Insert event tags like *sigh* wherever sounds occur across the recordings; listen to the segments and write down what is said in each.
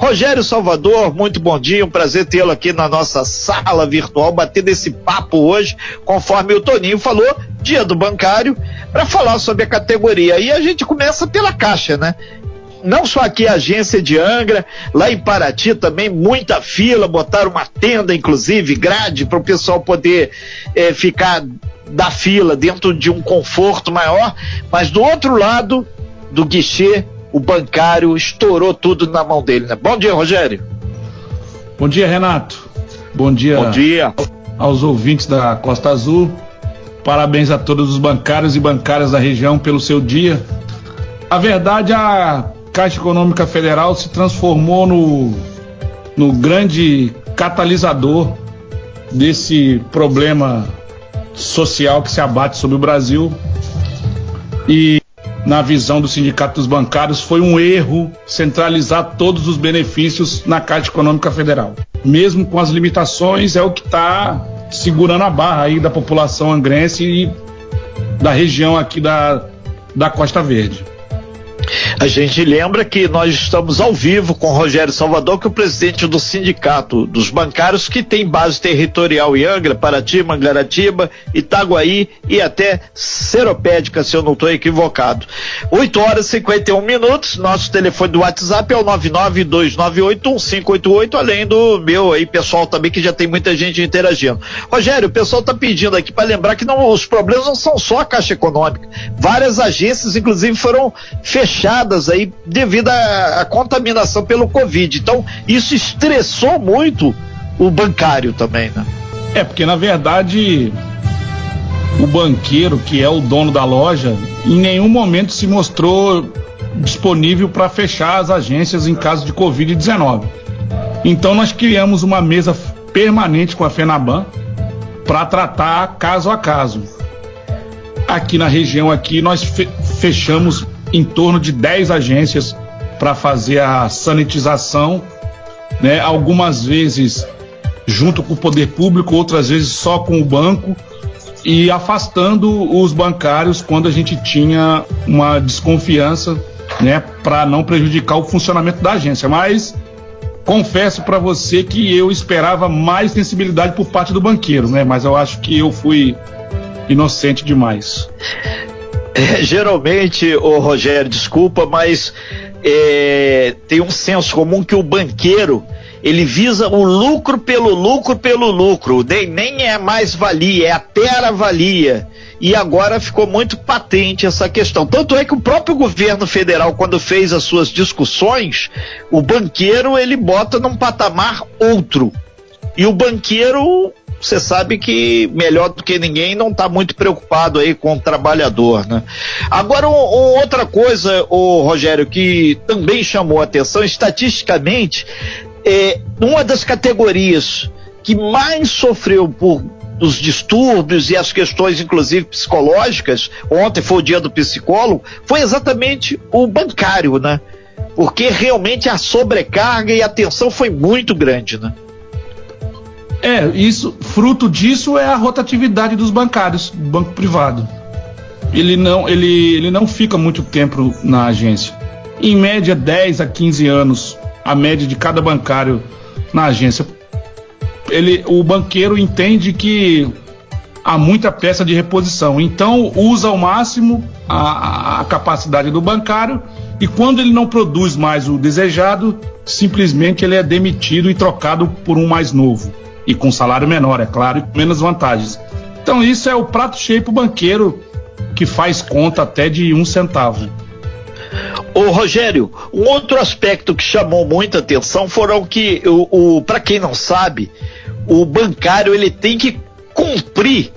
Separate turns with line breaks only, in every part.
Rogério Salvador, muito bom dia, um prazer tê-lo aqui na nossa sala virtual, batendo esse papo hoje, conforme o Toninho falou, dia do bancário, para falar sobre a categoria. E a gente começa pela Caixa, né? não só aqui a agência de Angra, lá em Paraty também muita fila, botaram uma tenda, inclusive, grade, para o pessoal poder é, ficar da fila dentro de um conforto maior, mas do outro lado do guichê, o bancário estourou tudo na mão dele, né? Bom dia, Rogério.
Bom dia, Renato. Bom dia.
Bom dia.
Aos ouvintes da Costa Azul. Parabéns a todos os bancários e bancárias da região pelo seu dia. A verdade, a Caixa Econômica Federal se transformou no, no grande catalisador desse problema social que se abate sobre o Brasil. E, na visão do Sindicato dos Bancários, foi um erro centralizar todos os benefícios na Caixa Econômica Federal. Mesmo com as limitações, é o que está segurando a barra aí da população angrense e da região aqui da, da Costa Verde.
A gente lembra que nós estamos ao vivo com Rogério Salvador, que é o presidente do sindicato dos bancários, que tem base territorial em Angra, Paraty, Mangaratiba, Itaguaí e até Seropédica, se eu não estou equivocado. 8 horas e 51 minutos, nosso telefone do WhatsApp é o 992981588, além do meu aí, pessoal também, que já tem muita gente interagindo. Rogério, o pessoal está pedindo aqui para lembrar que não, os problemas não são só a Caixa Econômica. Várias agências, inclusive, foram fechadas fechadas aí devido à, à contaminação pelo Covid. Então, isso estressou muito o bancário também, né?
É, porque na verdade o banqueiro, que é o dono da loja, em nenhum momento se mostrou disponível para fechar as agências em caso de Covid-19. Então nós criamos uma mesa permanente com a FENABAN para tratar caso a caso. Aqui na região aqui nós fechamos em torno de 10 agências para fazer a sanitização, né? Algumas vezes junto com o poder público, outras vezes só com o banco e afastando os bancários quando a gente tinha uma desconfiança, né, para não prejudicar o funcionamento da agência. Mas confesso para você que eu esperava mais sensibilidade por parte do banqueiro, né? Mas eu acho que eu fui inocente demais. *laughs*
Geralmente, o Rogério, desculpa, mas é, tem um senso comum que o banqueiro ele visa o lucro pelo lucro pelo lucro, nem, nem é mais valia, é a valia. E agora ficou muito patente essa questão. Tanto é que o próprio governo federal, quando fez as suas discussões, o banqueiro ele bota num patamar outro. E o banqueiro você sabe que melhor do que ninguém não está muito preocupado aí com o trabalhador, né? Agora, um, um, outra coisa, o Rogério, que também chamou a atenção, estatisticamente, é, uma das categorias que mais sofreu por os distúrbios e as questões, inclusive psicológicas, ontem foi o dia do psicólogo, foi exatamente o bancário, né? Porque realmente a sobrecarga e a tensão foi muito grande, né?
É, isso, fruto disso é a rotatividade dos bancários, do banco privado. Ele não, ele, ele não fica muito tempo na agência. Em média, 10 a 15 anos, a média de cada bancário na agência. Ele, o banqueiro entende que há muita peça de reposição, então usa ao máximo a, a capacidade do bancário e quando ele não produz mais o desejado, simplesmente ele é demitido e trocado por um mais novo e com salário menor, é claro, e com menos vantagens. Então isso é o prato cheio para o banqueiro que faz conta até de um centavo.
Ô Rogério, um outro aspecto que chamou muita atenção foram que o, o para quem não sabe, o bancário ele tem que cumprir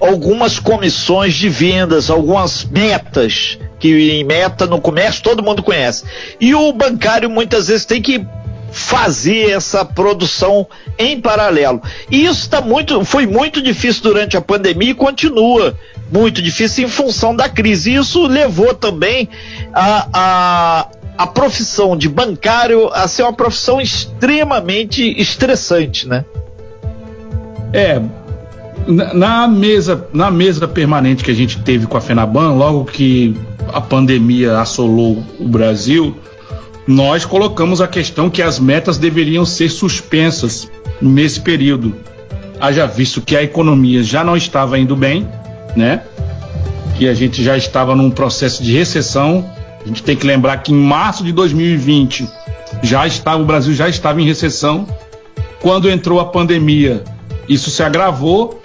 algumas comissões de vendas, algumas metas que em meta no comércio todo mundo conhece. E o bancário muitas vezes tem que fazer essa produção em paralelo. E isso tá muito, foi muito difícil durante a pandemia e continua muito difícil em função da crise. Isso levou também a, a, a profissão de bancário a ser uma profissão extremamente estressante, né?
É, na mesa, na mesa permanente que a gente teve com a Fenaban, logo que a pandemia assolou o Brasil, nós colocamos a questão que as metas deveriam ser suspensas nesse período. Haja visto que a economia já não estava indo bem, né? Que a gente já estava num processo de recessão. A gente tem que lembrar que em março de 2020 já estava o Brasil já estava em recessão. Quando entrou a pandemia, isso se agravou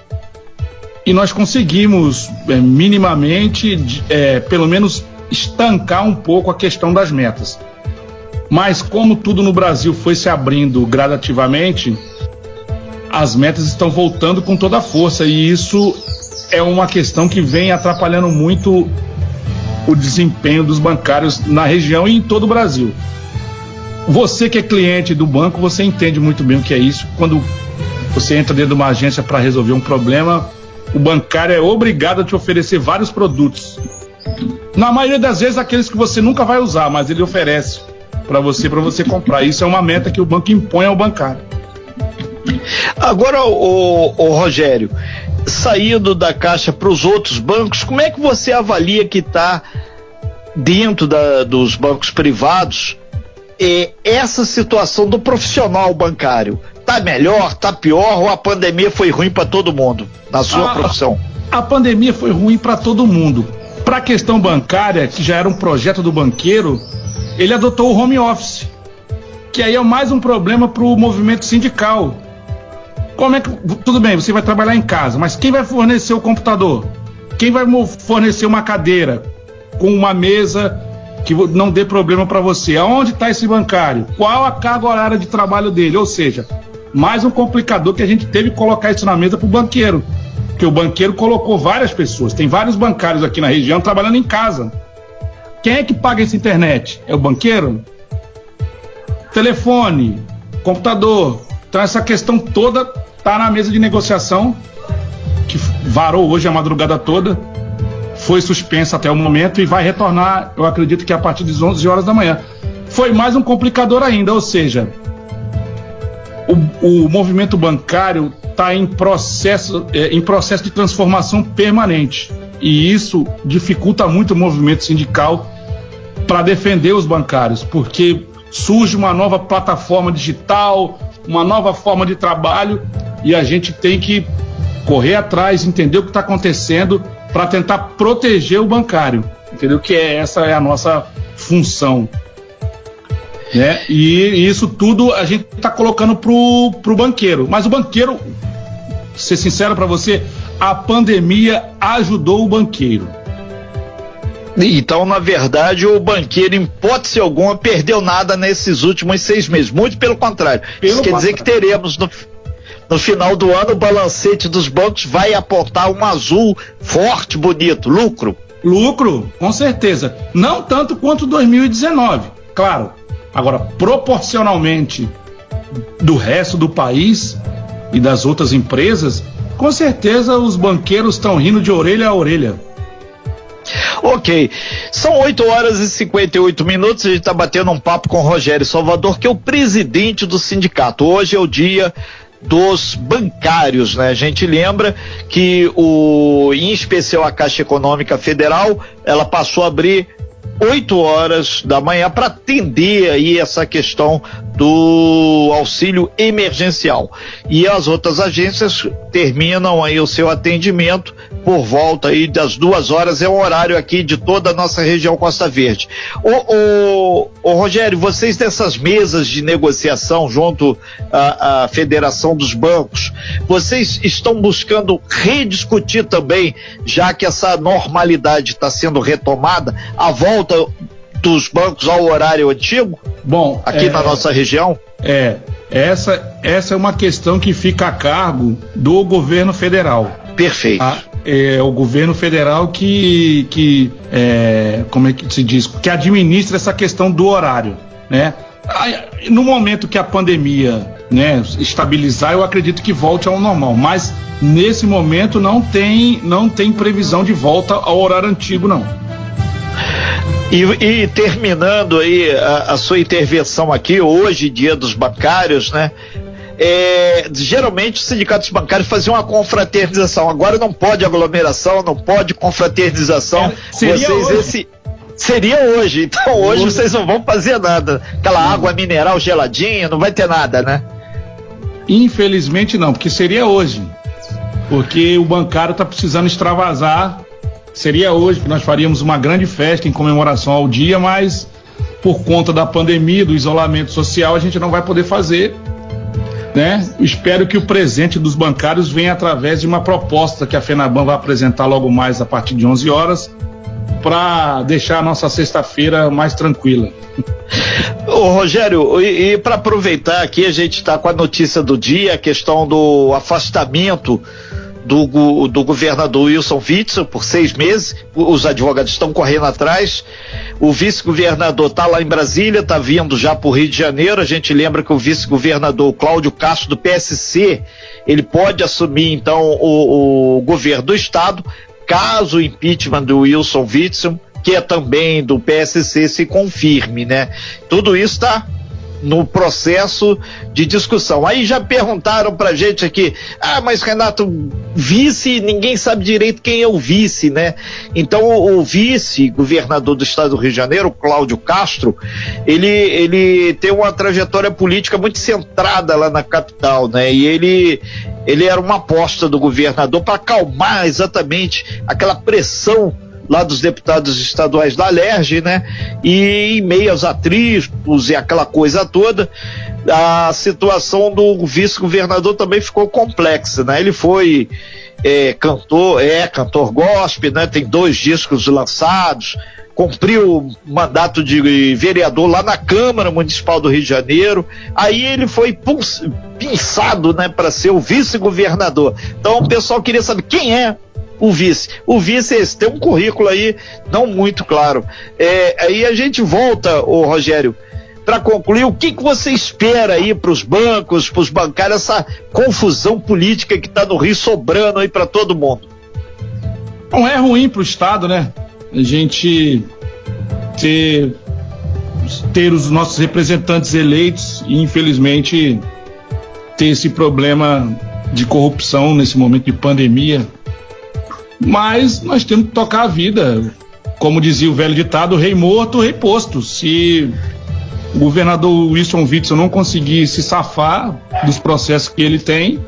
e nós conseguimos é, minimamente, é, pelo menos, estancar um pouco a questão das metas. Mas como tudo no Brasil foi se abrindo gradativamente, as metas estão voltando com toda a força e isso é uma questão que vem atrapalhando muito o desempenho dos bancários na região e em todo o Brasil. Você que é cliente do banco, você entende muito bem o que é isso. Quando você entra dentro de uma agência para resolver um problema, o bancário é obrigado a te oferecer vários produtos. Na maioria das vezes, aqueles que você nunca vai usar, mas ele oferece para você para você comprar. Isso é uma meta que o banco impõe ao bancário.
Agora, o, o Rogério, saindo da caixa para os outros bancos, como é que você avalia que está dentro da, dos bancos privados é, essa situação do profissional bancário? Tá melhor, tá pior ou a pandemia foi ruim para todo mundo na sua a, profissão?
A pandemia foi ruim para todo mundo. Para a questão bancária, que já era um projeto do banqueiro, ele adotou o home office, que aí é mais um problema para o movimento sindical. Como é que. Tudo bem, você vai trabalhar em casa, mas quem vai fornecer o computador? Quem vai fornecer uma cadeira com uma mesa que não dê problema para você? Aonde está esse bancário? Qual a carga horária de trabalho dele? Ou seja, mais um complicador que a gente teve que colocar isso na mesa para o banqueiro. Porque o banqueiro colocou várias pessoas. Tem vários bancários aqui na região trabalhando em casa. Quem é que paga essa internet? É o banqueiro? Telefone, computador. Então essa questão toda tá na mesa de negociação que varou hoje a madrugada toda, foi suspensa até o momento e vai retornar, eu acredito que a partir das 11 horas da manhã. Foi mais um complicador ainda, ou seja, o, o movimento bancário está em processo, é, em processo de transformação permanente e isso dificulta muito o movimento sindical para defender os bancários, porque surge uma nova plataforma digital, uma nova forma de trabalho e a gente tem que correr atrás, entender o que está acontecendo para tentar proteger o bancário, entendeu? Que é, essa é a nossa função. Né? E isso tudo a gente está colocando pro, pro banqueiro. Mas o banqueiro, ser sincero para você, a pandemia ajudou o banqueiro.
Então, na verdade, o banqueiro, em hipótese alguma, perdeu nada nesses últimos seis meses. Muito pelo contrário. Pelo Isso quer dizer que teremos no, no final do ano o balancete dos bancos vai aportar um azul forte, bonito, lucro.
Lucro, com certeza. Não tanto quanto 2019, claro. Agora, proporcionalmente do resto do país e das outras empresas, com certeza os banqueiros estão rindo de orelha a orelha.
Ok, são 8 horas e 58 minutos. A gente está batendo um papo com o Rogério Salvador, que é o presidente do sindicato. Hoje é o dia dos bancários, né? A gente lembra que o, em especial a Caixa Econômica Federal, ela passou a abrir 8 horas da manhã para atender aí essa questão do auxílio emergencial. E as outras agências terminam aí o seu atendimento por volta aí das duas horas, é o horário aqui de toda a nossa região Costa Verde. O, Rogério, vocês dessas mesas de negociação junto à, à Federação dos Bancos, vocês estão buscando rediscutir também, já que essa normalidade está sendo retomada, a volta dos bancos ao horário antigo?
Bom,
aqui é, na nossa região?
É, essa, essa é uma questão que fica a cargo do governo federal.
Perfeito.
A, é o governo federal que, que é, como é que se diz, que administra essa questão do horário, né? No momento que a pandemia né, estabilizar, eu acredito que volte ao normal. Mas nesse momento não tem, não tem previsão de volta ao horário antigo, não.
E, e terminando aí a, a, sua intervenção aqui, hoje, dia dos bancários, né? É, geralmente os sindicatos bancários faziam uma confraternização. Agora não pode aglomeração, não pode confraternização.
É, seria Vocês hoje. esse
Seria hoje, então hoje vocês não vão fazer nada. Aquela água mineral geladinha, não vai ter nada, né?
Infelizmente não, porque seria hoje. Porque o bancário está precisando extravasar. Seria hoje que nós faríamos uma grande festa em comemoração ao dia, mas por conta da pandemia, do isolamento social, a gente não vai poder fazer. Né? Espero que o presente dos bancários venha através de uma proposta que a FENABAN vai apresentar logo mais a partir de 11 horas para deixar a nossa sexta-feira mais tranquila.
Ô, Rogério, e, e para aproveitar aqui, a gente está com a notícia do dia, a questão do afastamento do, do governador Wilson Witzel por seis meses. Os advogados estão correndo atrás. O vice-governador está lá em Brasília, está vindo já para o Rio de Janeiro. A gente lembra que o vice-governador Cláudio Castro do PSC ele pode assumir então o, o governo do estado caso o impeachment do Wilson Witzel, que é também do PSC, se confirme, né? Tudo isso está no processo de discussão. Aí já perguntaram pra gente aqui, ah, mas Renato, vice, ninguém sabe direito quem é o vice, né? Então o, o vice, governador do estado do Rio de Janeiro, Cláudio Castro, ele, ele tem uma trajetória política muito centrada lá na capital, né? E ele, ele era uma aposta do governador para acalmar exatamente aquela pressão lá dos deputados estaduais da Alerj, né? E em meio aos atritos e aquela coisa toda, a situação do vice-governador também ficou complexa, né? Ele foi é, cantor, é cantor gospel, né? Tem dois discos lançados, cumpriu o mandato de vereador lá na Câmara Municipal do Rio de Janeiro. Aí ele foi pinçado, né, para ser o vice-governador. Então o pessoal queria saber quem é o vice. O vice é esse, tem um currículo aí não muito claro. É, aí a gente volta, o Rogério, para concluir, o que, que você espera aí para os bancos, para os bancários, essa confusão política que está no Rio sobrando aí para todo mundo?
Não é ruim para o Estado, né? A gente ter, ter os nossos representantes eleitos e, infelizmente, ter esse problema de corrupção nesse momento de pandemia mas nós temos que tocar a vida. Como dizia o velho ditado, rei morto, rei posto. Se o governador Wilson Witzel não conseguir se safar dos processos que ele tem,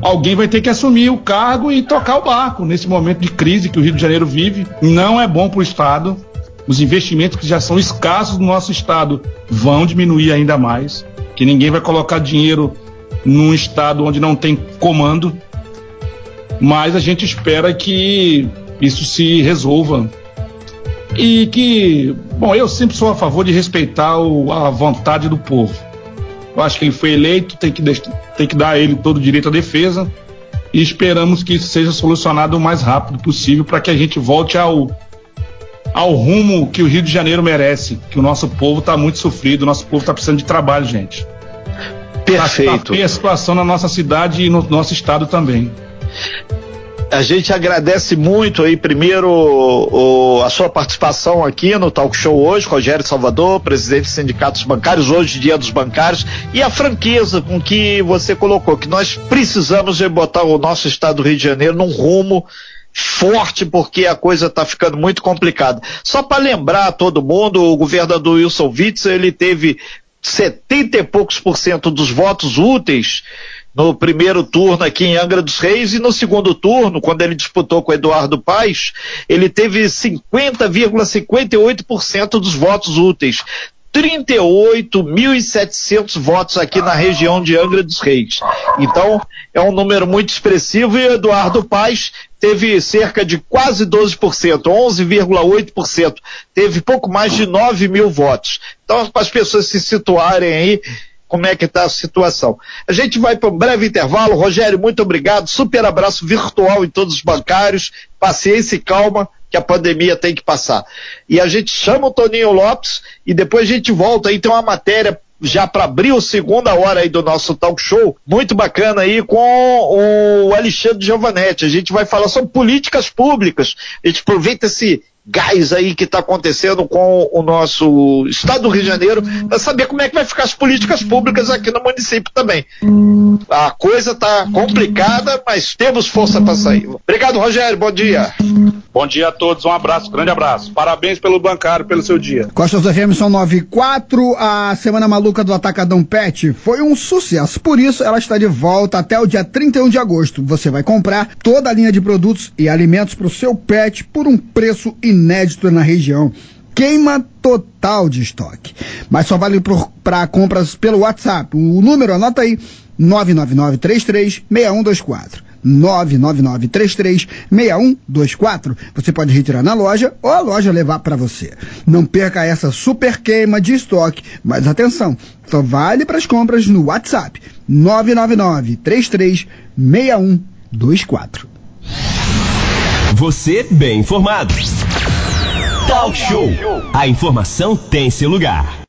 alguém vai ter que assumir o cargo e tocar o barco nesse momento de crise que o Rio de Janeiro vive. Não é bom para o Estado. Os investimentos que já são escassos no nosso Estado vão diminuir ainda mais. Que ninguém vai colocar dinheiro num Estado onde não tem comando mas a gente espera que isso se resolva e que, bom, eu sempre sou a favor de respeitar o, a vontade do povo. Eu acho que ele foi eleito, tem que, tem que dar a ele todo o direito à defesa e esperamos que isso seja solucionado o mais rápido possível para que a gente volte ao, ao rumo que o Rio de Janeiro merece, que o nosso povo está muito sofrido, o nosso povo está precisando de trabalho, gente.
Perfeito.
Tá, a situação na nossa cidade e no nosso estado também.
A gente agradece muito aí, primeiro, o, a sua participação aqui no Talk Show hoje, Rogério Salvador, presidente dos sindicatos bancários, hoje, dia dos bancários, e a franqueza com que você colocou, que nós precisamos botar o nosso estado do Rio de Janeiro num rumo forte porque a coisa está ficando muito complicada. Só para lembrar a todo mundo, o governador Wilson Witzel, ele teve 70 e poucos por cento dos votos úteis no primeiro turno aqui em Angra dos Reis e no segundo turno, quando ele disputou com Eduardo Paes, ele teve 50,58% dos votos úteis. 38.700 votos aqui na região de Angra dos Reis. Então, é um número muito expressivo e Eduardo Paes teve cerca de quase 12%, 11,8%. Teve pouco mais de 9 mil votos. Então, para as pessoas se situarem aí, como é que está a situação. A gente vai para um breve intervalo. Rogério, muito obrigado. Super abraço virtual em todos os bancários. Paciência e calma, que a pandemia tem que passar. E a gente chama o Toninho Lopes e depois a gente volta aí, tem uma matéria já para abrir a segunda hora aí do nosso talk show, muito bacana aí com o Alexandre Giovanetti. A gente vai falar sobre políticas públicas. A gente aproveita esse gás aí que está acontecendo com o nosso estado do Rio de Janeiro para saber como é que vai ficar as políticas públicas aqui no município também. A coisa tá complicada, mas temos força para sair. Obrigado, Rogério. Bom dia.
Bom dia a todos. Um abraço, grande abraço. Parabéns pelo bancário, pelo seu dia.
Costa do FM são 94. A Semana Maluca do Atacadão Pet foi um sucesso. Por isso, ela está de volta até o dia 31 de agosto. Você vai comprar toda a linha de produtos e alimentos para o seu pet por um preço inédito na região queima total de estoque. Mas só vale para compras pelo WhatsApp. O número, anota aí, 999336124. 999336124. Você pode retirar na loja ou a loja levar para você. Não perca essa super queima de estoque, mas atenção, só vale para as compras no WhatsApp. 999336124.
Você bem informado. Talk Show. A informação tem seu lugar.